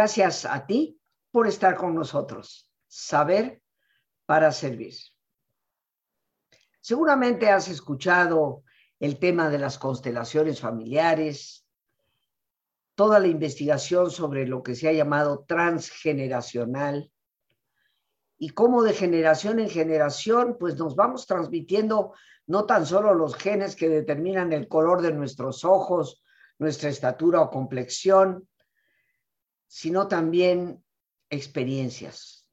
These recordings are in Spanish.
Gracias a ti por estar con nosotros. Saber para servir. Seguramente has escuchado el tema de las constelaciones familiares, toda la investigación sobre lo que se ha llamado transgeneracional y cómo de generación en generación pues nos vamos transmitiendo no tan solo los genes que determinan el color de nuestros ojos, nuestra estatura o complexión, sino también experiencias.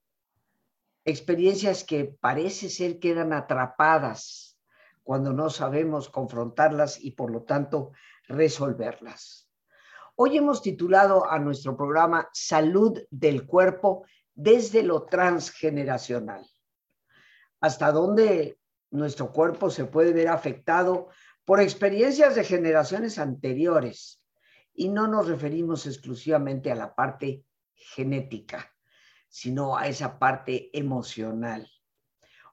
Experiencias que parece ser quedan atrapadas cuando no sabemos confrontarlas y por lo tanto resolverlas. Hoy hemos titulado a nuestro programa Salud del Cuerpo desde lo transgeneracional. Hasta dónde nuestro cuerpo se puede ver afectado por experiencias de generaciones anteriores y no nos referimos exclusivamente a la parte genética, sino a esa parte emocional.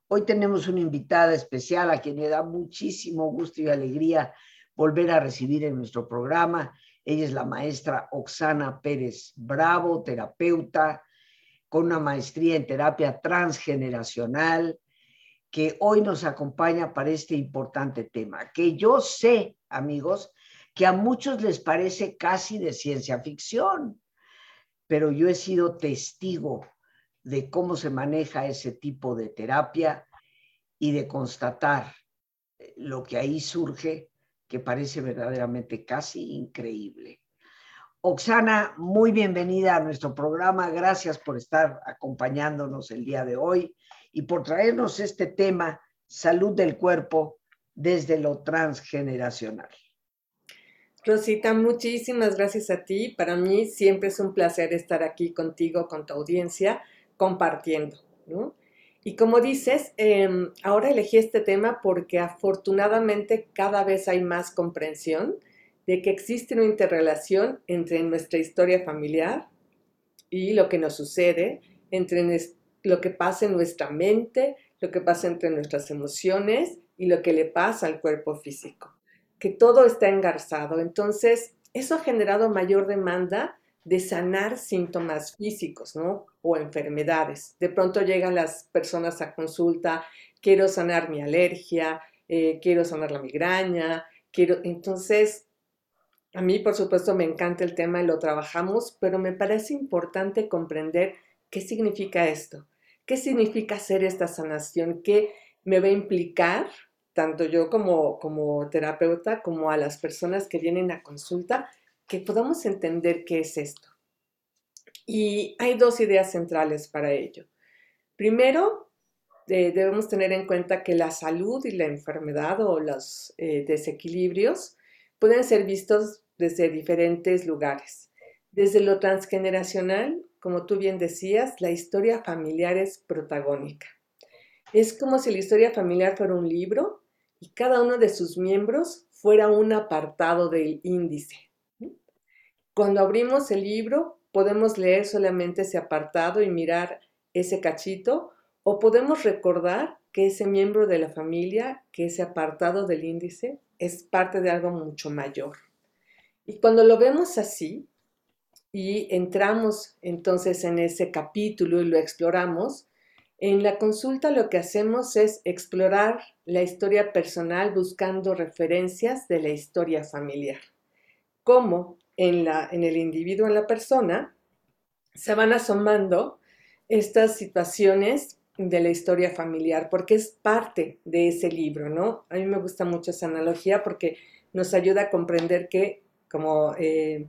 Hoy tenemos una invitada especial a quien me da muchísimo gusto y alegría volver a recibir en nuestro programa. Ella es la maestra Oxana Pérez Bravo, terapeuta con una maestría en terapia transgeneracional, que hoy nos acompaña para este importante tema, que yo sé, amigos, que a muchos les parece casi de ciencia ficción, pero yo he sido testigo de cómo se maneja ese tipo de terapia y de constatar lo que ahí surge, que parece verdaderamente casi increíble. Oxana, muy bienvenida a nuestro programa. Gracias por estar acompañándonos el día de hoy y por traernos este tema, salud del cuerpo desde lo transgeneracional. Rosita, muchísimas gracias a ti. Para mí siempre es un placer estar aquí contigo, con tu audiencia, compartiendo. Y como dices, em, ahora elegí este tema porque afortunadamente cada vez hay más comprensión de que existe una interrelación entre nuestra historia familiar y lo que nos sucede, entre lo que pasa en nuestra mente, lo que pasa entre nuestras emociones y lo que le pasa al cuerpo físico que todo está engarzado. Entonces, eso ha generado mayor demanda de sanar síntomas físicos, ¿no? O enfermedades. De pronto llegan las personas a consulta, quiero sanar mi alergia, eh, quiero sanar la migraña, quiero... Entonces, a mí, por supuesto, me encanta el tema y lo trabajamos, pero me parece importante comprender qué significa esto, qué significa hacer esta sanación, qué me va a implicar tanto yo como, como terapeuta, como a las personas que vienen a consulta, que podamos entender qué es esto. Y hay dos ideas centrales para ello. Primero, eh, debemos tener en cuenta que la salud y la enfermedad o los eh, desequilibrios pueden ser vistos desde diferentes lugares. Desde lo transgeneracional, como tú bien decías, la historia familiar es protagónica. Es como si la historia familiar fuera un libro y cada uno de sus miembros fuera un apartado del índice. Cuando abrimos el libro, podemos leer solamente ese apartado y mirar ese cachito, o podemos recordar que ese miembro de la familia, que ese apartado del índice, es parte de algo mucho mayor. Y cuando lo vemos así y entramos entonces en ese capítulo y lo exploramos, en la consulta lo que hacemos es explorar la historia personal buscando referencias de la historia familiar. Cómo en, la, en el individuo, en la persona, se van asomando estas situaciones de la historia familiar, porque es parte de ese libro, ¿no? A mí me gusta mucho esa analogía porque nos ayuda a comprender que, como eh,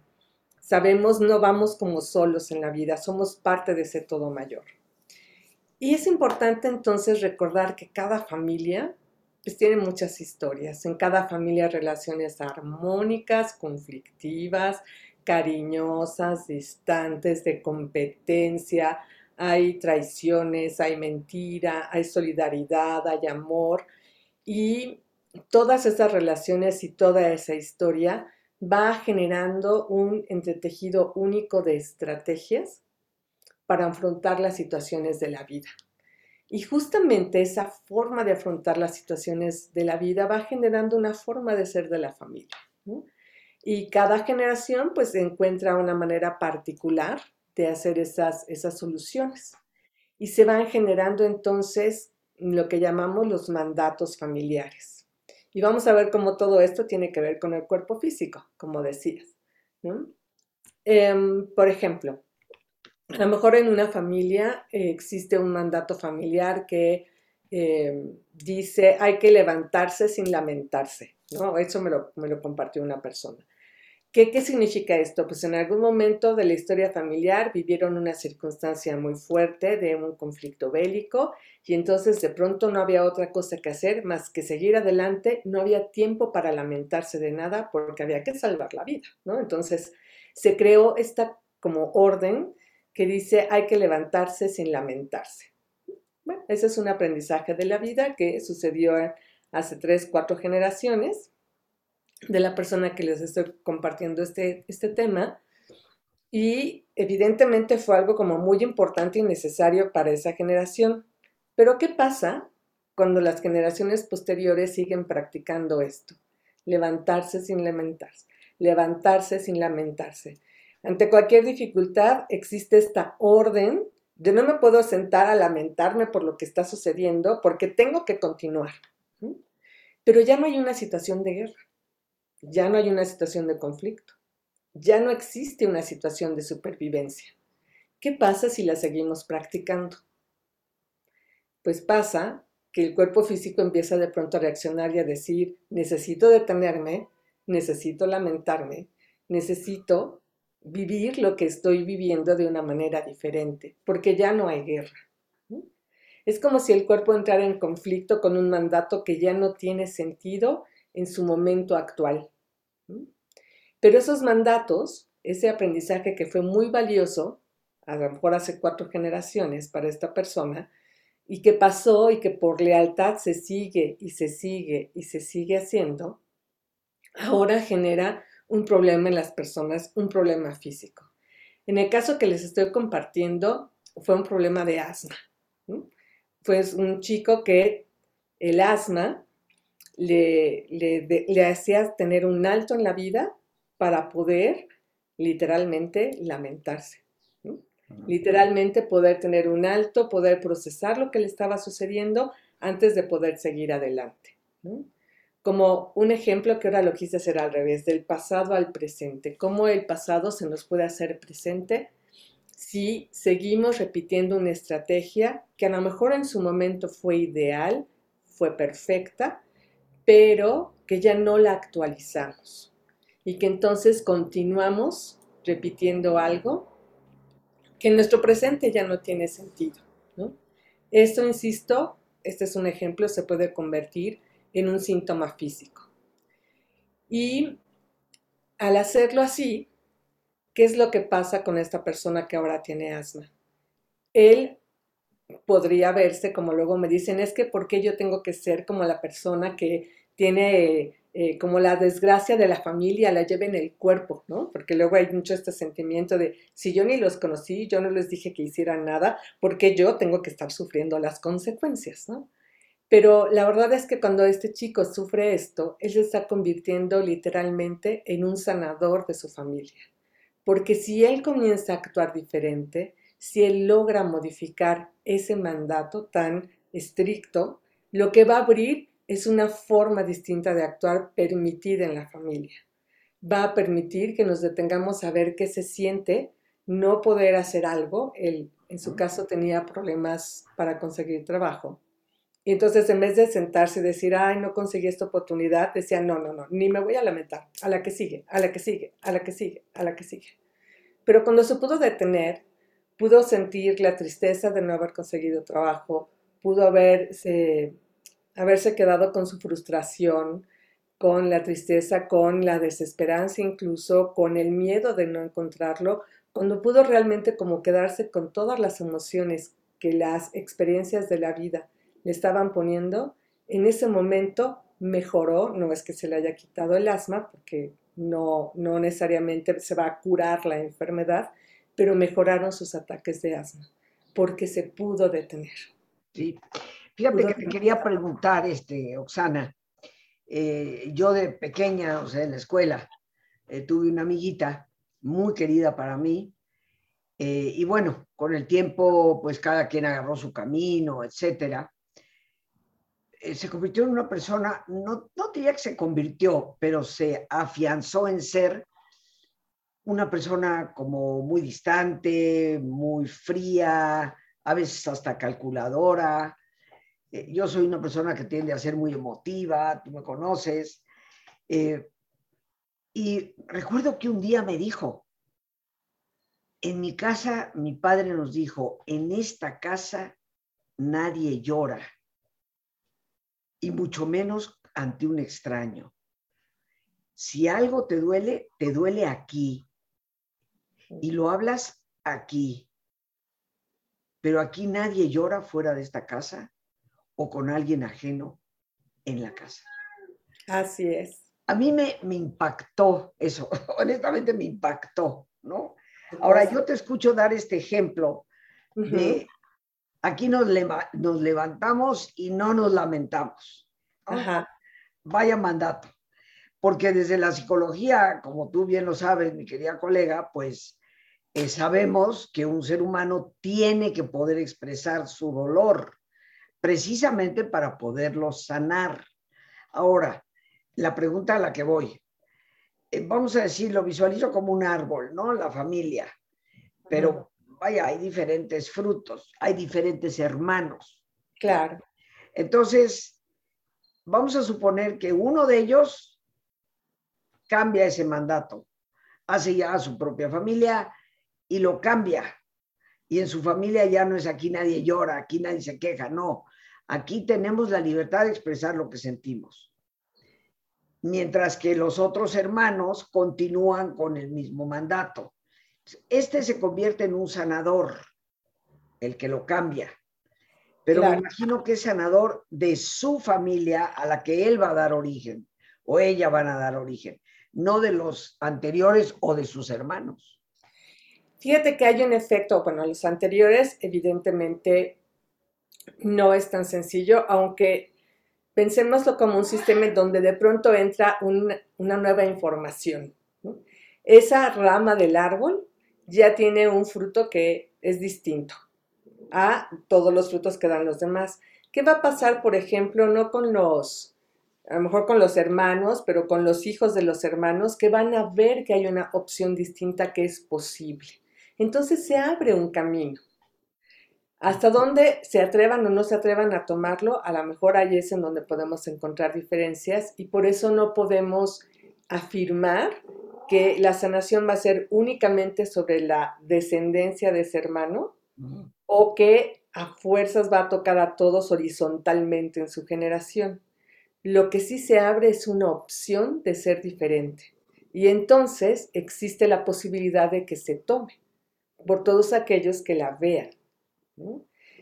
sabemos, no vamos como solos en la vida, somos parte de ese todo mayor. Y es importante entonces recordar que cada familia pues tiene muchas historias. En cada familia relaciones armónicas, conflictivas, cariñosas, distantes, de competencia, hay traiciones, hay mentira, hay solidaridad, hay amor y todas esas relaciones y toda esa historia va generando un entretejido único de estrategias para afrontar las situaciones de la vida. Y justamente esa forma de afrontar las situaciones de la vida va generando una forma de ser de la familia. Y cada generación pues encuentra una manera particular de hacer esas, esas soluciones. Y se van generando entonces lo que llamamos los mandatos familiares. Y vamos a ver cómo todo esto tiene que ver con el cuerpo físico, como decías. Em, por ejemplo, a lo mejor en una familia eh, existe un mandato familiar que em, dice hay que levantarse sin lamentarse. ¿no? Eso me lo, me lo compartió una persona. ¿Qué, significa esto? Pues en algún momento de la historia familiar vivieron una circunstancia muy fuerte de un conflicto bélico y entonces de pronto no había otra cosa que hacer más que seguir adelante, no había tiempo para lamentarse de nada porque había que salvar la vida, ¿no? Entonces se creó esta como orden que dice hay que levantarse sin lamentarse. Bueno, ese es un aprendizaje de la vida que sucedió hace tres, cuatro generaciones de la persona que les estoy compartiendo este, este tema. Y evidentemente fue algo como muy importante y necesario para esa generación. Pero ¿qué pasa cuando las generaciones posteriores siguen practicando esto? Levantarse sin lamentarse, levantarse sin lamentarse. Ante cualquier dificultad existe esta orden de no me puedo sentar a lamentarme por lo que está sucediendo porque tengo que continuar. Pero ya no hay una situación de guerra ya no hay una situación de conflicto, ya no existe una situación de supervivencia. ¿Qué pasa si la seguimos practicando? Pues pasa que el cuerpo físico empieza de pronto a reaccionar y a decir, necesito detenerme, necesito lamentarme, necesito vivir lo que estoy viviendo de una manera diferente, porque ya no hay guerra. Es como si el cuerpo entrara en conflicto con un mandato que ya no tiene sentido en su momento actual. Pero esos mandatos, ese aprendizaje que fue muy valioso, a lo mejor hace cuatro generaciones para esta persona, y que pasó y que por lealtad se sigue y se sigue y se sigue haciendo, ahora genera un problema en las personas, un problema físico. En el caso que les estoy compartiendo, fue un problema de asma. Fue un chico que el asma le, le, hacía tener un alto en la vida para poder literalmente lamentarse. Literalmente poder tener un alto, poder procesar lo que le estaba sucediendo antes de poder seguir adelante. Como un ejemplo que ahora lo quise hacer al revés, del pasado al presente. Cómo el pasado se nos puede hacer presente si seguimos repitiendo una estrategia que a lo mejor en su momento fue ideal, fue perfecta, pero que ya no la actualizamos y que entonces continuamos repitiendo algo que en nuestro presente ya no tiene sentido. Esto, insisto, este es un ejemplo, se puede convertir en un síntoma físico. Y al hacerlo así, ¿qué es lo que pasa con esta persona que ahora tiene asma? Él podría verse, como luego me dicen, es que ¿por qué yo tengo que ser como la persona que tiene eh, como la desgracia de la familia, la lleva en el cuerpo, ¿no? Porque luego hay mucho este sentimiento de, si yo ni los conocí, yo no les dije que hicieran nada, porque yo tengo que estar sufriendo las consecuencias, ¿no? Pero la verdad es que cuando este chico sufre esto, él se está convirtiendo literalmente en un sanador de su familia. Porque si él comienza a actuar diferente, si él logra modificar ese mandato tan estricto, lo que va a abrir es una forma distinta de actuar permitida en la familia. Va a permitir que nos detengamos a ver qué se siente no poder hacer algo. Él, en su caso, tenía problemas para conseguir trabajo. Y entonces, en vez de sentarse y decir, ay, no conseguí esta oportunidad, decía, no, no, no, ni me voy a lamentar. A la que sigue, a la que sigue, a la que sigue, a la que sigue. Pero cuando se pudo detener, pudo sentir la tristeza de no haber conseguido trabajo, pudo haberse, haberse quedado con su frustración, con la tristeza, con la desesperanza incluso, con el miedo de no encontrarlo, cuando pudo realmente como quedarse con todas las emociones que las experiencias de la vida le estaban poniendo, en ese momento mejoró, no es que se le haya quitado el asma, porque no, no necesariamente se va a curar la enfermedad, pero mejoraron sus ataques de asma porque se pudo detener. Sí. Fíjate que te quería preguntar, este, Oxana, eh, yo de pequeña, o sea, en la escuela, eh, tuve una amiguita muy querida para mí, Eh, y bueno, con el tiempo, pues cada quien agarró su camino, etcétera. Eh, se convirtió en una persona, no, no diría que se convirtió, pero se afianzó en ser una persona como muy distante, muy fría, a veces hasta calculadora. Eh, yo soy una persona que tiende a ser muy emotiva, tú me conoces. Eh, y recuerdo que un día me dijo, en mi casa mi padre nos dijo, en esta casa nadie llora y mucho menos ante un extraño. Si algo te duele, te duele aquí y lo hablas aquí. Pero aquí nadie llora fuera de esta casa o con alguien ajeno en la casa. Así es. A mí me, me impactó eso, honestamente me impactó, ¿no? Ahora yo te escucho dar este ejemplo de aquí nos, nos levantamos y no nos lamentamos. Vaya mandato. Porque desde la psicología, como tú bien lo sabes, mi querida colega, pues eh, sabemos que un ser humano tiene que poder expresar su dolor precisamente para poderlo sanar. Ahora, la pregunta a la que voy, eh, vamos a decir, lo visualizo como un árbol, ¿no? La familia, pero vaya, hay diferentes frutos, hay diferentes hermanos. Claro. Entonces, vamos a suponer que uno de ellos cambia ese mandato, hace ya a su propia familia y lo cambia. Y en su familia ya no es aquí nadie llora, aquí nadie se queja, no. Aquí tenemos la libertad de expresar lo que sentimos. Mientras que los otros hermanos continúan con el mismo mandato. Este se convierte en un sanador, el que lo cambia. Pero me imagino que es sanador de su familia a la que él va a dar origen o ella van a dar origen, no de los anteriores o de sus hermanos. Fíjate que hay un efecto, bueno, los anteriores evidentemente no es tan sencillo, aunque pensémoslo como un sistema donde de pronto entra una nueva información. Esa rama del árbol ya tiene un fruto que es distinto a todos los frutos que dan los demás. ¿Qué va a pasar, por ejemplo, no con los, a lo mejor con los hermanos, pero con los hijos de los hermanos, que van a ver que hay una opción distinta que es posible? Entonces se abre un camino. Hasta dónde se atrevan o no se atrevan a tomarlo, a lo mejor ahí es en donde podemos encontrar diferencias y por eso no podemos afirmar que la sanación va a ser únicamente sobre la descendencia de ese hermano o que a fuerzas va a tocar a todos horizontalmente en su generación. Lo que sí se abre es una opción de ser diferente y entonces existe la posibilidad de que se tome por todos aquellos que la vean.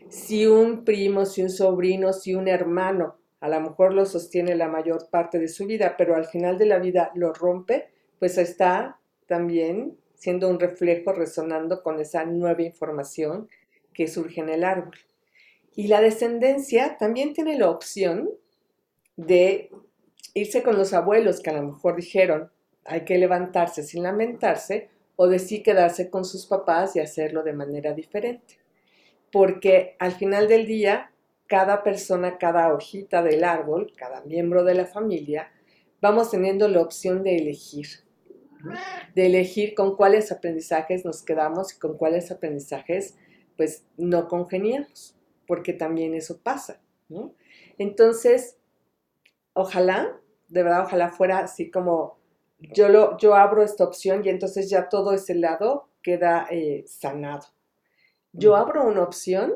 Si un primo, si un sobrino, si un hermano a lo mejor lo sostiene la mayor parte de su vida, pero al final de la vida lo rompe, pues está también siendo un reflejo resonando con esa nueva información que surge en el árbol. Y la descendencia también tiene la opción de irse con los abuelos que a lo mejor dijeron hay que levantarse sin lamentarse o de sí quedarse con sus papás y hacerlo de manera diferente. Porque al final del día, cada persona, cada hojita del árbol, cada miembro de la familia, vamos teniendo la opción de elegir de elegir con cuáles aprendizajes nos quedamos y con cuáles aprendizajes pues no congeniamos, porque también eso pasa, ¿no? Entonces, ojalá, de verdad, ojalá fuera así como yo, lo, yo abro esta opción y entonces ya todo ese lado queda eh, sanado. Yo abro una opción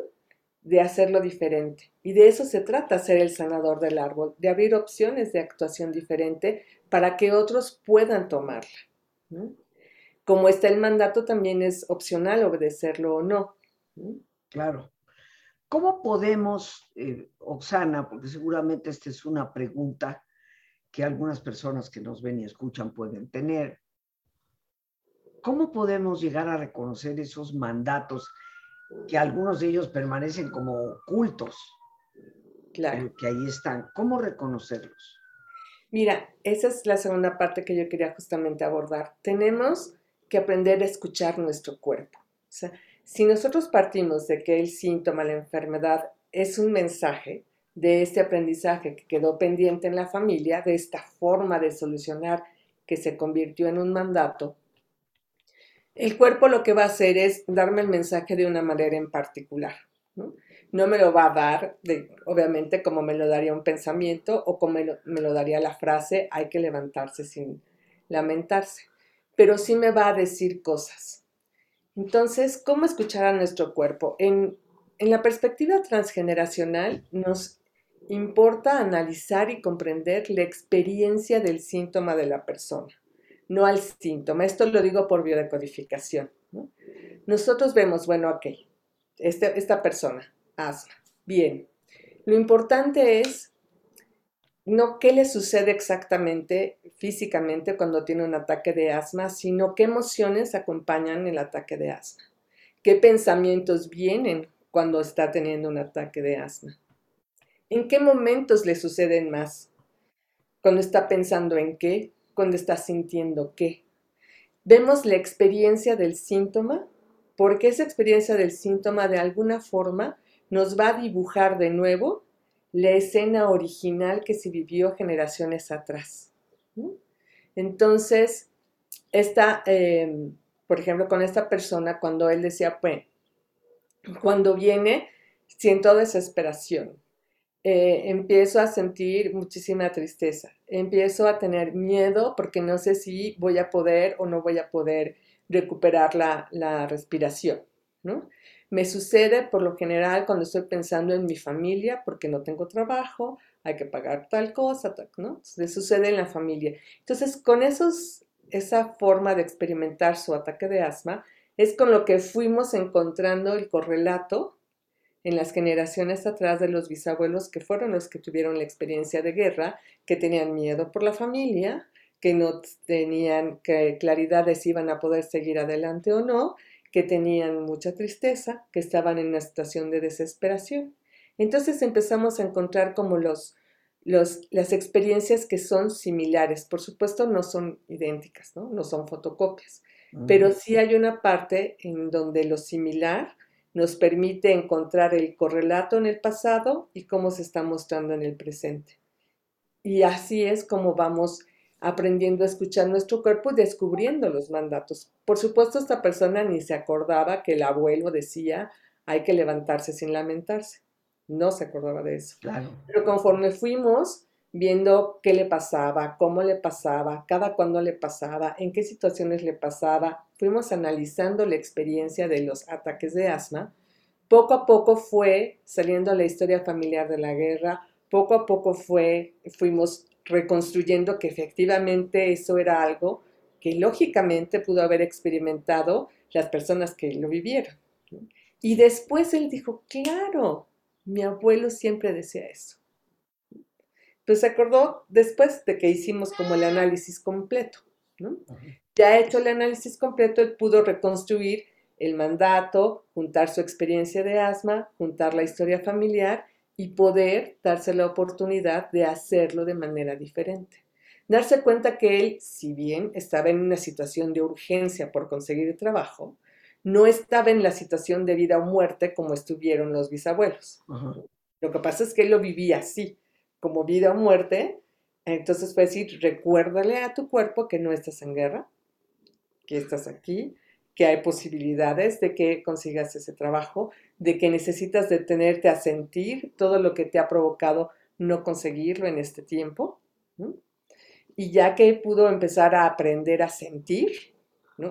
de hacerlo diferente. Y de eso se trata ser el sanador del árbol, de abrir opciones de actuación diferente para que otros puedan tomarla. Como está el mandato, también es opcional obedecerlo o no. Claro. ¿Cómo podemos, eh, Oxana, porque seguramente esta es una pregunta que algunas personas que nos ven y escuchan pueden tener, ¿cómo podemos llegar a reconocer esos mandatos que algunos de ellos permanecen como ocultos? Claro. Que ahí están. ¿Cómo reconocerlos? Mira, esa es la segunda parte que yo quería justamente abordar. Tenemos que aprender a escuchar nuestro cuerpo. O sea, si nosotros partimos de que el síntoma, la enfermedad, es un mensaje de este aprendizaje que quedó pendiente en la familia, de esta forma de solucionar que se convirtió en un mandato, el cuerpo lo que va a hacer es darme el mensaje de una manera en particular. ¿no? Me lo va a dar, obviamente, como me lo daría un pensamiento o como me lo daría la frase, hay que levantarse sin lamentarse, pero sí me va a decir cosas. Entonces, ¿cómo escuchar a nuestro cuerpo? En, en la perspectiva transgeneracional nos importa analizar y comprender la experiencia del síntoma de la persona, no al síntoma. Esto lo digo por biodecodificación. Nosotros vemos, bueno, ok, este, esta persona, asma, bien. Lo importante es no qué le sucede exactamente físicamente cuando tiene un ataque de asma, sino qué emociones acompañan el ataque de asma, qué pensamientos vienen cuando está teniendo un ataque de asma. ¿En qué momentos le suceden más? Cuando está pensando en qué, cuando está sintiendo qué. Vemos la experiencia del síntoma, porque esa experiencia del síntoma de alguna forma nos va a dibujar de nuevo la escena original que se vivió generaciones atrás. Entonces, esta, em, por ejemplo, con esta persona, cuando él decía, pues, cuando viene, siento desesperación, eh, empiezo a sentir muchísima tristeza, empiezo a tener miedo porque no sé si voy a poder o no voy a poder recuperar la, la respiración, ¿no? Me sucede por lo general cuando estoy pensando en mi familia porque no tengo trabajo, hay que pagar tal cosa, ¿no? Se sucede en la familia. Entonces, con esos, esa forma de experimentar su ataque de asma, es con lo que fuimos encontrando el correlato en las generaciones atrás de los bisabuelos que fueron los que tuvieron la experiencia de guerra, que tenían miedo por la familia, que no tenían claridad de si iban a poder seguir adelante o no, que tenían mucha tristeza, que estaban en una situación de desesperación. Entonces empezamos a encontrar como los, los, las experiencias que son similares. Por supuesto no son idénticas, no, no son fotocopias, pero sí hay una parte en donde lo similar nos permite encontrar el correlato en el pasado y cómo se está mostrando en el presente. Y así es como vamos aprendiendo a escuchar nuestro cuerpo y descubriendo los mandatos. Por supuesto, esta persona ni se acordaba que el abuelo decía hay que levantarse sin lamentarse. No se acordaba de eso. Pero conforme fuimos viendo qué le pasaba, cómo le pasaba, cada cuándo le pasaba, en qué situaciones le pasaba, fuimos analizando la experiencia de los ataques de asma, poco a poco fue saliendo la historia familiar de la guerra, poco a poco fue, fuimos reconstruyendo que efectivamente eso era algo que lógicamente pudo haber experimentado las personas que lo vivieron. Y después él dijo, claro, mi abuelo siempre decía eso. Pues se acordó después de que hicimos como el análisis completo. Ya hecho el análisis completo, él pudo reconstruir el mandato, juntar su experiencia de asma, juntar la historia familiar y poder darse la oportunidad de hacerlo de manera diferente. Darse cuenta que él, si bien estaba en una situación de urgencia por conseguir trabajo, no estaba en la situación de vida o muerte como estuvieron los bisabuelos. Lo que pasa es que él lo vivía así como vida o muerte, entonces fue decir, recuérdale a tu cuerpo que no estás en guerra, que estás aquí, que hay posibilidades de que consigas ese trabajo, de que necesitas detenerte a sentir todo lo que te ha provocado no conseguirlo en este tiempo. Y ya que pudo empezar a aprender a sentir,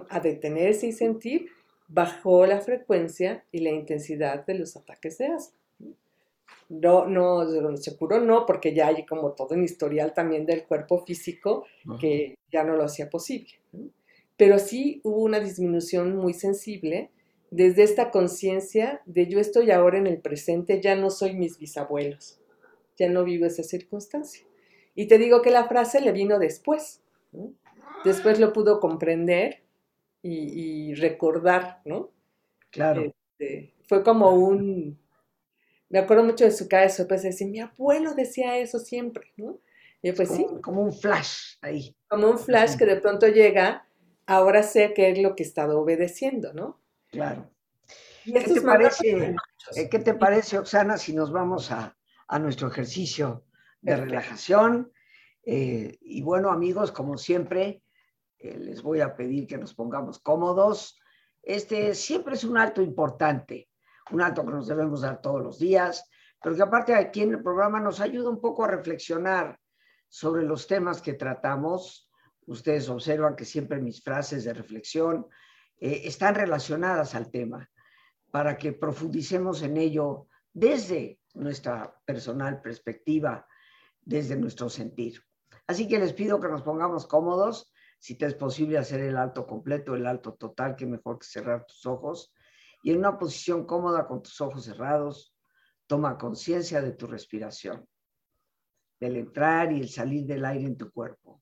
a detenerse y sentir, bajó la frecuencia y la intensidad de los ataques de asma. No, no, se curó no, porque ya hay como todo un historial también del cuerpo físico que ya no lo hacía posible. Pero sí hubo una disminución muy sensible desde esta conciencia de yo estoy ahora en el presente, ya no soy mis bisabuelos, ya no vivo esa circunstancia. Y te digo que la frase le vino después. Después lo pudo comprender y, recordar, ¿no? Claro. Este, fue como un, me acuerdo mucho de su cara de sorpresa, decir, mi abuelo decía eso siempre, ¿no? Y pues sí. Como un flash ahí. Como un flash que de pronto llega, ahora sé qué es lo que he estado obedeciendo, ¿no? Claro. ¿Qué te, parece, eh, ¿Qué te parece, Oxana, si nos vamos a, nuestro ejercicio de relajación? Eh, y bueno, amigos, como siempre, eh, les voy a pedir que nos pongamos cómodos. Este siempre es un acto importante, un acto que nos debemos dar todos los días, pero que aparte aquí en el programa nos ayuda un poco a reflexionar sobre los temas que tratamos. Ustedes observan que siempre mis frases de reflexión eh, están relacionadas al tema para que profundicemos en ello desde nuestra personal perspectiva, desde nuestro sentir. Así que les pido que nos pongamos cómodos, si te es posible hacer el alto completo, el alto total, que mejor que cerrar tus ojos. Y en una posición cómoda con tus ojos cerrados, toma conciencia de tu respiración, del entrar y el salir del aire en tu cuerpo.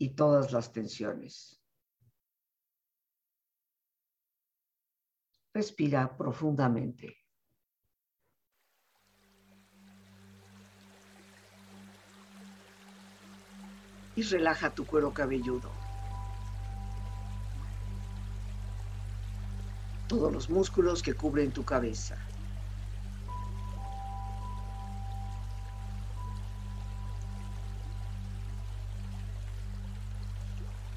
y todas las tensiones. Respira profundamente. Y relaja tu cuero cabelludo. Todos los músculos que cubren tu cabeza.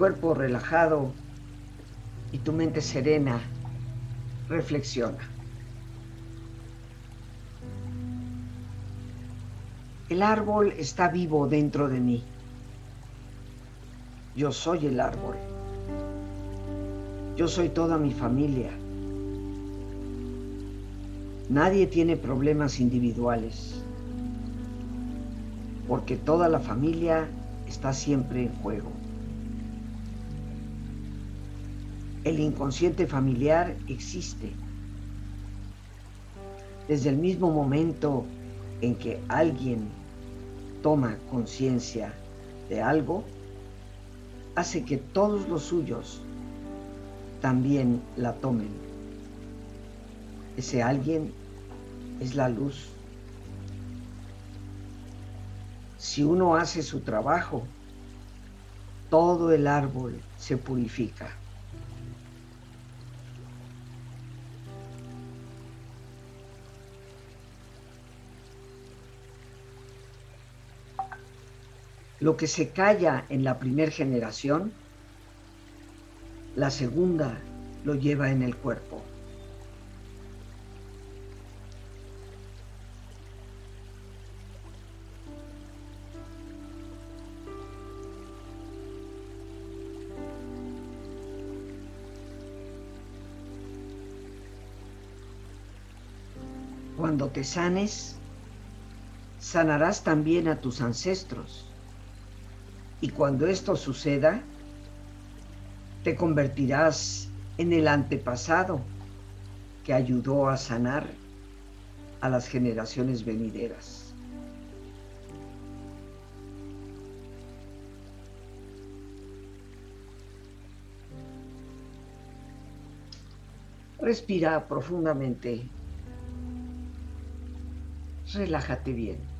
Cuerpo relajado y tu mente serena, reflexiona. El árbol está vivo dentro de mí. Yo soy el árbol. Yo soy toda mi familia. Nadie tiene problemas individuales, porque toda la familia está siempre en juego. El inconsciente familiar existe. Desde el mismo momento en que alguien toma conciencia de algo, hace que todos los suyos también la tomen. Ese alguien es la luz. Si uno hace su trabajo, todo el árbol se purifica. Lo que se calla en la primera generación, la segunda lo lleva en el cuerpo. Cuando te sanes, sanarás también a tus ancestros. Y cuando esto suceda, te convertirás en el antepasado que ayudó a sanar a las generaciones venideras. Respira profundamente. Relájate bien.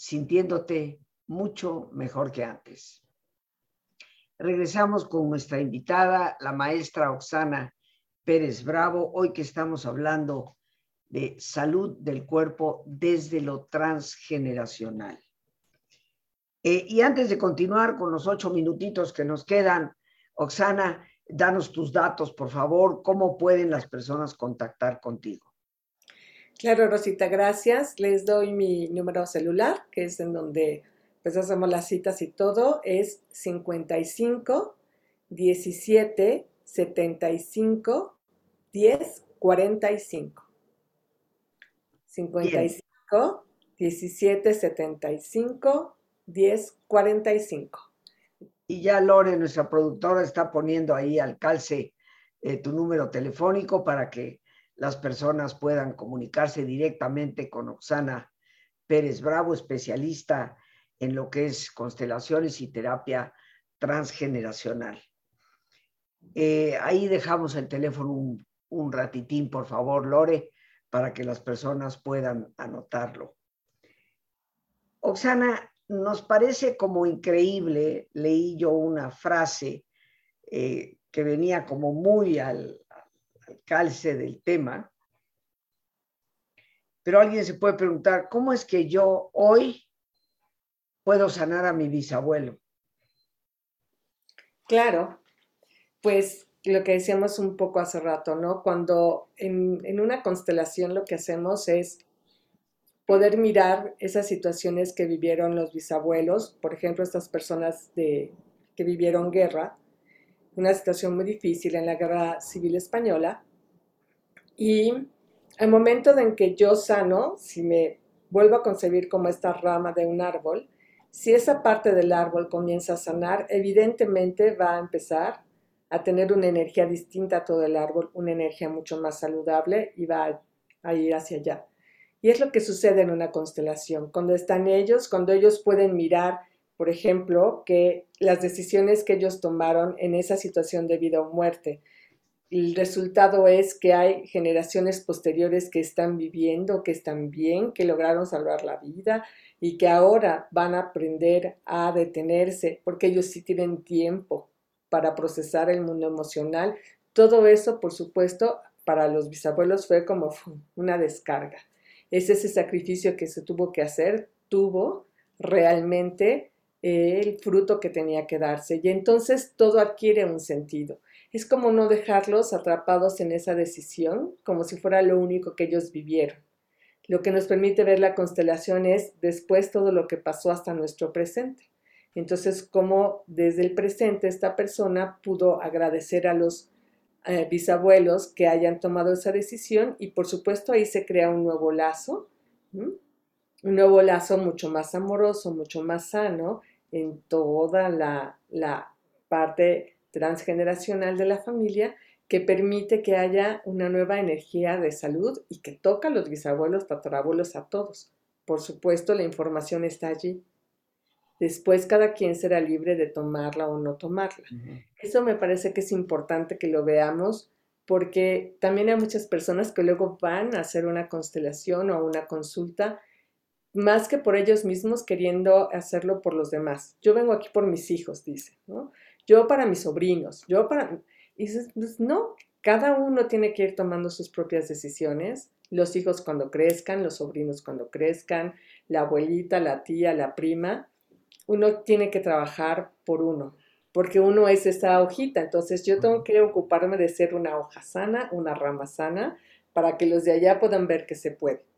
sintiéndote mucho mejor que antes. Regresamos con nuestra invitada, la maestra Oxana Pérez Bravo, hoy que estamos hablando de salud del cuerpo desde lo transgeneracional. Eh, y antes de continuar con los ocho minutitos que nos quedan, Oxana, danos tus datos, por favor, cómo pueden las personas contactar contigo. Claro, Rosita, gracias. Les doy mi número celular, que es en donde pues hacemos las citas y todo. Es 55 17 75 10 45. 55 17 75 10 45. Y ya Lore, nuestra productora, está poniendo ahí al calce eh, tu número telefónico para que las personas puedan comunicarse directamente con Oxana Pérez Bravo, especialista en lo que es constelaciones y terapia transgeneracional. Eh, ahí dejamos el teléfono un, ratitín, por favor, Lore, para que las personas puedan anotarlo. Oxana, nos parece como increíble, leí yo una frase eh, que venía como muy al calce del tema, pero alguien se puede preguntar, ¿cómo es que yo hoy puedo sanar a mi bisabuelo? Claro, pues lo que decíamos un poco hace rato, ¿no? Cuando en, una constelación lo que hacemos es poder mirar esas situaciones que vivieron los bisabuelos, por ejemplo, estas personas de, que vivieron guerra, una situación muy difícil en la guerra civil española, y al momento en que yo sano, si me vuelvo a concebir como esta rama de un árbol, si esa parte del árbol comienza a sanar, evidentemente va a empezar a tener una energía distinta a todo el árbol, una energía mucho más saludable y va a, ir hacia allá. Y es lo que sucede en una constelación. Cuando están ellos, cuando ellos pueden mirar, por ejemplo, que las decisiones que ellos tomaron en esa situación de vida o muerte, el resultado es que hay generaciones posteriores que están viviendo, que están bien, que lograron salvar la vida y que ahora van a aprender a detenerse porque ellos sí tienen tiempo para procesar el mundo emocional. Todo eso, por supuesto, para los bisabuelos fue como una descarga. Es ese sacrificio que se tuvo que hacer, tuvo realmente el fruto que tenía que darse. Y entonces todo adquiere un sentido. Es como no dejarlos atrapados en esa decisión, como si fuera lo único que ellos vivieron. Lo que nos permite ver la constelación es después todo lo que pasó hasta nuestro presente. Entonces, como desde el presente esta persona pudo agradecer a los eh, bisabuelos que hayan tomado esa decisión y por supuesto ahí se crea un nuevo lazo, un nuevo lazo mucho más amoroso, mucho más sano en toda la, la parte transgeneracional de la familia que permite que haya una nueva energía de salud y que toca a los bisabuelos, tatarabuelos, a todos. Por supuesto, la información está allí. Después cada quien será libre de tomarla o no tomarla. Eso me parece que es importante que lo veamos porque también hay muchas personas que luego van a hacer una constelación o una consulta más que por ellos mismos queriendo hacerlo por los demás. Yo vengo aquí por mis hijos, dice, ¿no? Yo para mis sobrinos, yo para... Y dices, pues no, cada uno tiene que ir tomando sus propias decisiones, los hijos cuando crezcan, los sobrinos cuando crezcan, la abuelita, la tía, la prima, uno tiene que trabajar por uno, porque uno es esa hojita, entonces yo tengo que ocuparme de ser una hoja sana, una rama sana, para que los de allá puedan ver que se puede.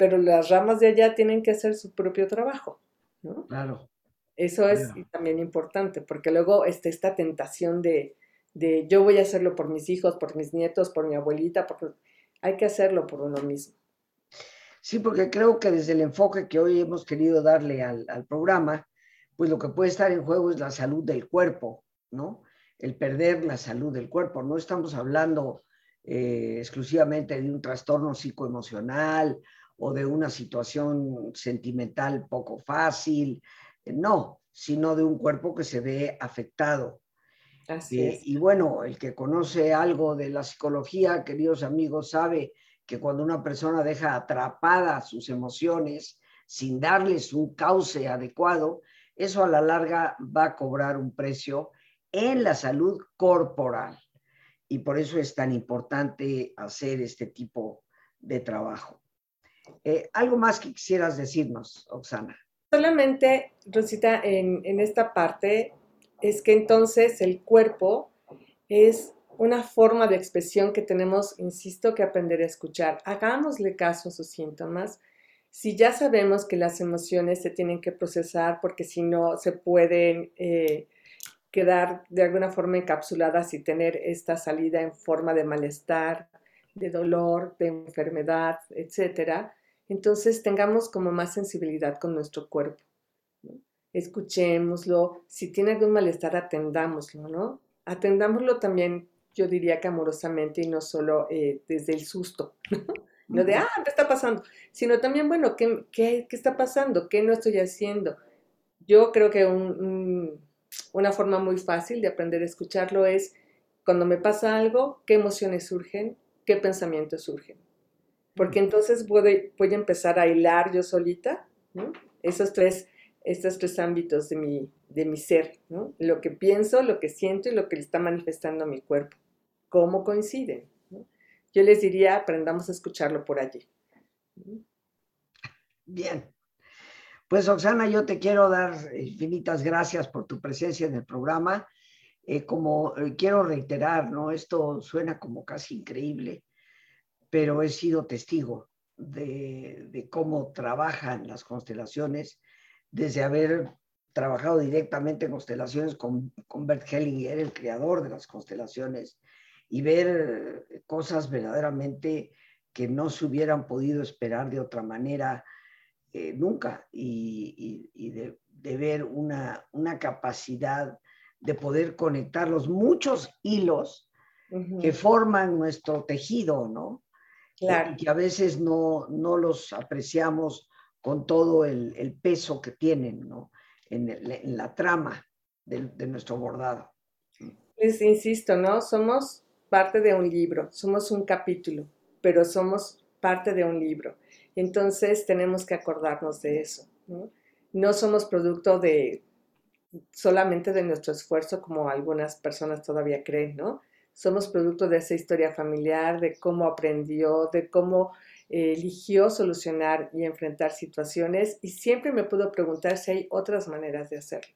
Pero las ramas de allá tienen que hacer su propio trabajo, ¿no? Claro. Eso es también importante, porque luego está esta tentación de, de yo voy a hacerlo por mis hijos, por mis nietos, por mi abuelita, porque hay que hacerlo por uno mismo. Sí, porque creo que desde el enfoque que hoy hemos querido darle al, al programa, pues lo que puede estar en juego es la salud del cuerpo, ¿no? El perder la salud del cuerpo. No estamos hablando eh, exclusivamente de un trastorno psicoemocional o de una situación sentimental poco fácil, eh, no, sino de un cuerpo que se ve afectado. Así Eh, es. y bueno, el que conoce algo de la psicología, queridos amigos, sabe que cuando una persona deja atrapada sus emociones sin darles un cauce adecuado, eso a la larga va a cobrar un precio en la salud corporal. Y por eso es tan importante hacer este tipo de trabajo. Eh, ¿Algo más que quisieras decirnos, Oxana? Solamente, Rosita, en, en esta parte es que entonces el cuerpo es una forma de expresión que tenemos, insisto, que aprender a escuchar. Hagámosle caso a sus síntomas. Si ya sabemos que las emociones se tienen que procesar porque si no se pueden eh, quedar de alguna forma encapsuladas y tener esta salida en forma de malestar, de dolor, de enfermedad, etcétera, entonces tengamos como más sensibilidad con nuestro cuerpo. ¿no? Escuchémoslo, si tiene algún malestar, atendámoslo, ¿no? Atendámoslo también yo diría que amorosamente y no solo eh, desde el susto, no de, ah, ¿qué está pasando? Sino también, bueno, ¿qué, qué, qué está pasando? ¿Qué no estoy haciendo? Yo creo que una forma muy fácil de aprender a escucharlo es cuando me pasa algo, qué emociones surgen, qué pensamientos surgen. Porque entonces voy, voy a empezar a hilar yo solita esos tres, estos tres ámbitos de mi, de mi ser, ¿no? lo que pienso, lo que siento y lo que le está manifestando mi cuerpo. ¿Cómo coinciden? Yo les diría, aprendamos a escucharlo por allí. Bien. Pues Oxana, yo te quiero dar infinitas gracias por tu presencia en el programa. Eh, como eh, quiero reiterar, ¿no? Esto suena como casi increíble, pero he sido testigo de, de cómo trabajan las constelaciones desde haber trabajado directamente en constelaciones con, con Bert Hellinger, el creador de las constelaciones, y ver cosas verdaderamente que no se hubieran podido esperar de otra manera eh, nunca, y, y, de, de, ver una, una, capacidad de poder conectar los muchos hilos que forman nuestro tejido, ¿no? Claro. Y que a veces no, no los apreciamos con todo el, el peso que tienen, ¿no? en, la trama de, nuestro bordado. Les insisto, ¿no? Somos parte de un libro, somos un capítulo, pero somos parte de un libro. Entonces tenemos que acordarnos de eso. ¿no? no somos producto de solamente de nuestro esfuerzo como algunas personas todavía creen, ¿no? Somos producto de esa historia familiar, de cómo aprendió, de cómo eligió solucionar y enfrentar situaciones y siempre me puedo preguntar si hay otras maneras de hacerlo.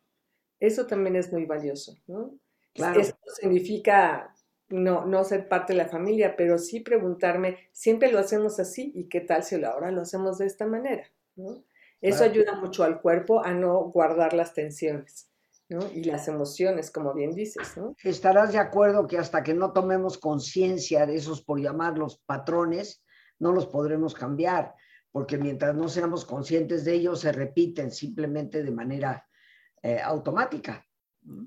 Eso también es muy valioso, ¿no? Claro. Eso significa no, no ser parte de la familia, pero sí preguntarme, siempre lo hacemos así y qué tal si ahora lo hacemos de esta manera, ¿no? Eso ayuda mucho al cuerpo a no guardar las tensiones. ¿No? Y las emociones, como bien dices, ¿no? Estarás de acuerdo que hasta que no tomemos conciencia de esos, por llamarlos patrones, no los podremos cambiar, porque mientras no seamos conscientes de ellos, se repiten simplemente de manera eh, automática.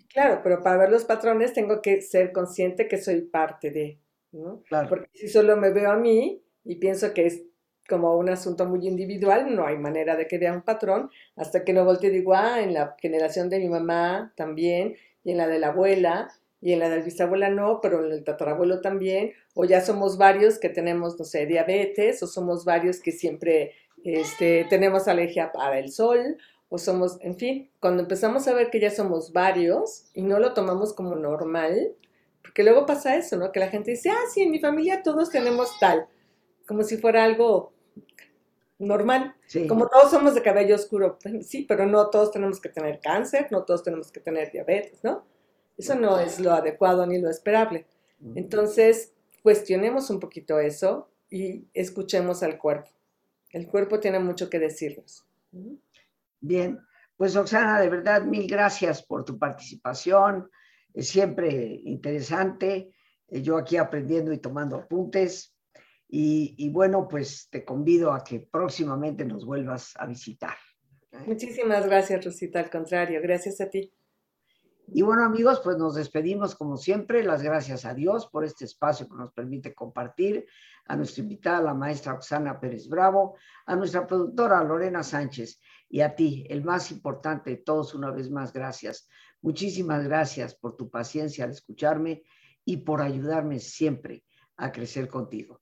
Claro, pero para ver los patrones tengo que ser consciente que soy parte de, ¿no? Claro. Porque si solo me veo a mí y pienso que es como un asunto muy individual, no hay manera de que vea un patrón, hasta que no volteo y digo, ah, en la generación de mi mamá también, y en la de la abuela, y en la del bisabuela no, pero en el tatarabuelo también, o ya somos varios que tenemos, no sé, diabetes, o somos varios que siempre este, tenemos alergia para el sol, o somos, en fin, cuando empezamos a ver que ya somos varios y no lo tomamos como normal, porque luego pasa eso, ¿no? Que la gente dice, ah, sí, en mi familia todos tenemos tal, como si fuera algo normal. Como todos somos de cabello oscuro, pues, sí, pero no todos tenemos que tener cáncer, no todos tenemos que tener diabetes, ¿no? Eso no es lo adecuado ni lo esperable. Entonces, cuestionemos un poquito eso y escuchemos al cuerpo. El cuerpo tiene mucho que decirnos. Bien, pues Oxana, de verdad, mil gracias por tu participación. Es siempre interesante. Eh, yo aquí aprendiendo y tomando apuntes. Y, y, bueno, pues te convido a que próximamente nos vuelvas a visitar. Muchísimas gracias, Rosita. Al contrario, gracias a ti. Y bueno, amigos, pues nos despedimos como siempre. Las gracias a Dios por este espacio que nos permite compartir, a nuestra invitada, la maestra Oxana Pérez Bravo, a nuestra productora Lorena Sánchez y a ti, el más importante de todos, una vez más, gracias. Muchísimas gracias por tu paciencia al escucharme y por ayudarme siempre a crecer contigo.